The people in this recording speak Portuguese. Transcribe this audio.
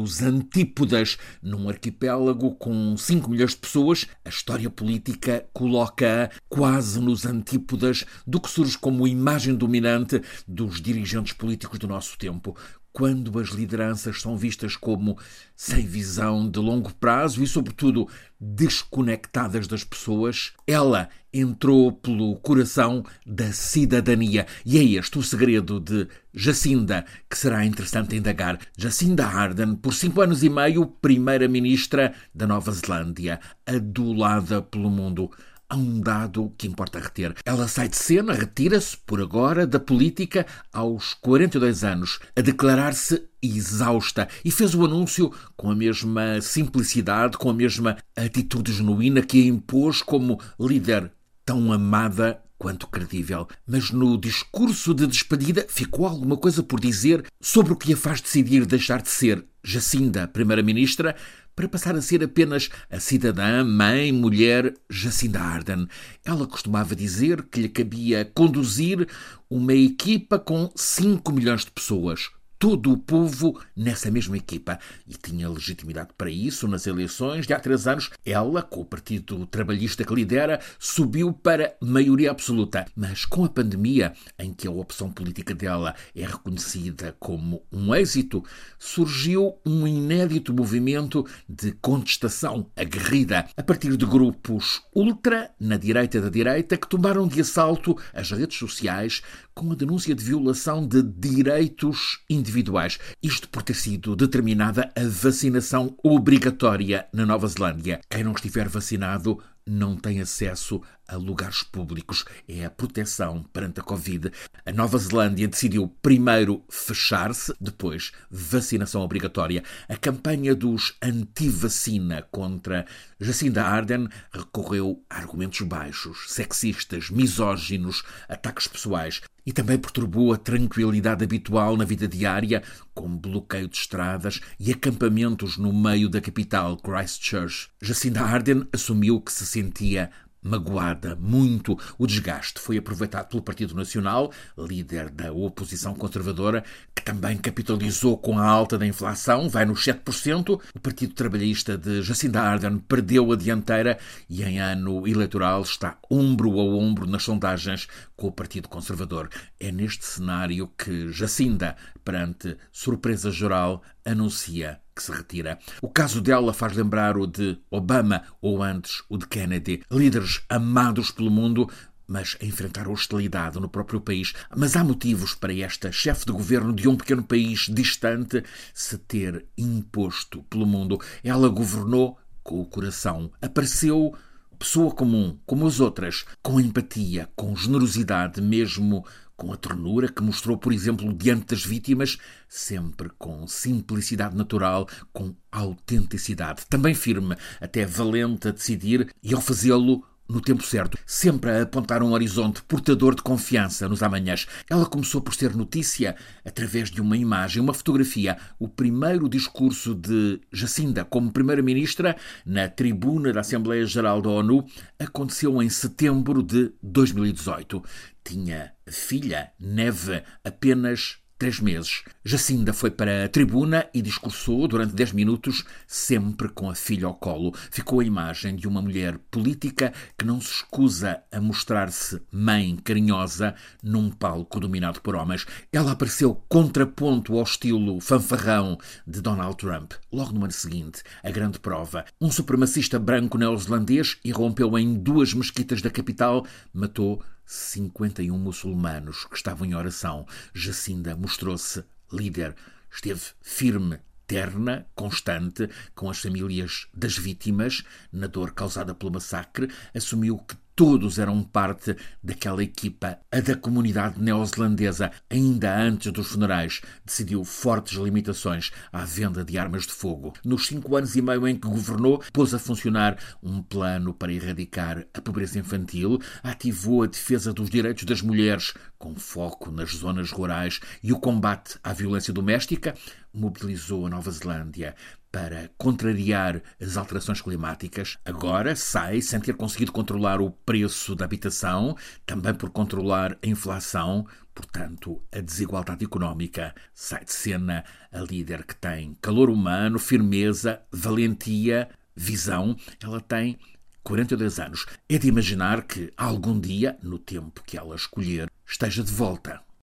nos antípodas, num arquipélago com 5 milhões de pessoas, a história política coloca quase nos antípodas do que surge como imagem dominante dos dirigentes políticos do nosso tempo quando as lideranças são vistas como sem visão de longo prazo e, sobretudo, desconectadas das pessoas, ela entrou pelo coração da cidadania. E é este o segredo de Jacinda, que será interessante indagar. Jacinda Ardern, por cinco anos e meio, primeira-ministra da Nova Zelândia, adulada pelo mundo há um dado que importa reter. Ela sai de cena, retira-se, por agora, da política aos 42 anos, a declarar-se exausta e fez o anúncio com a mesma simplicidade, com a mesma atitude genuína que a impôs como líder tão amada quanto credível. Mas no discurso de despedida ficou alguma coisa por dizer sobre o que a faz decidir deixar de ser Jacinda, Primeira-Ministra, para passar a ser apenas a cidadã, mãe, mulher Jacinda Arden. Ela costumava dizer que lhe cabia conduzir uma equipa com 5 milhões de pessoas, todo o povo nessa mesma equipa. E tinha legitimidade para isso nas eleições de há três anos. Ela, com o Partido Trabalhista que lidera, subiu para maioria absoluta. Mas com a pandemia, em que a opção política dela é reconhecida como um êxito, surgiu um inédito movimento de contestação aguerrida a partir de grupos ultra na direita da direita que tomaram de assalto as redes sociais com a denúncia de violação de direitos individuais. Isto por ter sido determinada a vacinação obrigatória na Nova Zelândia. Quem não estiver vacinado não tem acesso a lugares públicos. É a proteção perante a Covid. A Nova Zelândia decidiu primeiro fechar-se, depois vacinação obrigatória. A campanha dos anti-vacina contra Jacinda Ardern recorreu a argumentos baixos, sexistas, misóginos, ataques pessoais e também perturbou a tranquilidade habitual na vida diária, com bloqueio de estradas e acampamentos no meio da capital, Christchurch. Jacinda Ardern assumiu que se sentia magoada muito. O desgaste foi aproveitado pelo Partido Nacional, líder da oposição conservadora, que também capitalizou com a alta da inflação, vai nos 7%. O Partido Trabalhista de Jacinda Ardern perdeu a dianteira e em ano eleitoral está ombro a ombro nas sondagens com o Partido Conservador. É neste cenário que Jacinda, perante surpresa geral, anuncia que se retira. O caso dela faz lembrar o de Obama ou antes o de Kennedy, líderes amados pelo mundo, mas a enfrentar hostilidade no próprio país. Mas há motivos para esta chefe de governo de um pequeno país distante se ter imposto pelo mundo. Ela governou com o coração. Apareceu pessoa comum, como as outras, com empatia, com generosidade, mesmo com a ternura que mostrou, por exemplo, diante das vítimas, sempre com simplicidade natural, com autenticidade, também firme, até valente a decidir e ao fazê-lo no tempo certo, sempre a apontar um horizonte portador de confiança nos amanhãs. Ela começou por ser notícia através de uma imagem, uma fotografia. O primeiro discurso de Jacinda como Primeira-Ministra na tribuna da Assembleia Geral da ONU aconteceu em setembro de 2018. Tinha filha, Neve, apenas três meses. Jacinda foi para a tribuna e discursou durante dez minutos, sempre com a filha ao colo. Ficou a imagem de uma mulher política que não se escusa a mostrar-se mãe carinhosa num palco dominado por homens. Ela apareceu contraponto ao estilo fanfarrão de Donald Trump. Logo no ano seguinte, a grande prova. Um supremacista branco neozelandês irrompeu em duas mesquitas da capital, matou 51 muçulmanos que estavam em oração. Jacinda mostrou-se líder, esteve firme, terna, constante, com as famílias das vítimas, na dor causada pelo massacre, assumiu que Todos eram parte daquela equipa. A da comunidade neozelandesa, ainda antes dos funerais, decidiu fortes limitações à venda de armas de fogo. Nos cinco anos e meio em que governou, pôs a funcionar um plano para erradicar a pobreza infantil, ativou a defesa dos direitos das mulheres, com foco nas zonas rurais, e o combate à violência doméstica, mobilizou a Nova Zelândia para contrariar as alterações climáticas, agora sai sem ter conseguido controlar o preço da habitação, também por controlar a inflação, portanto, a desigualdade económica. Sai de cena a líder que tem calor humano, firmeza, valentia, visão. Ela tem 42 anos. É de imaginar que algum dia, no tempo que ela escolher, esteja de volta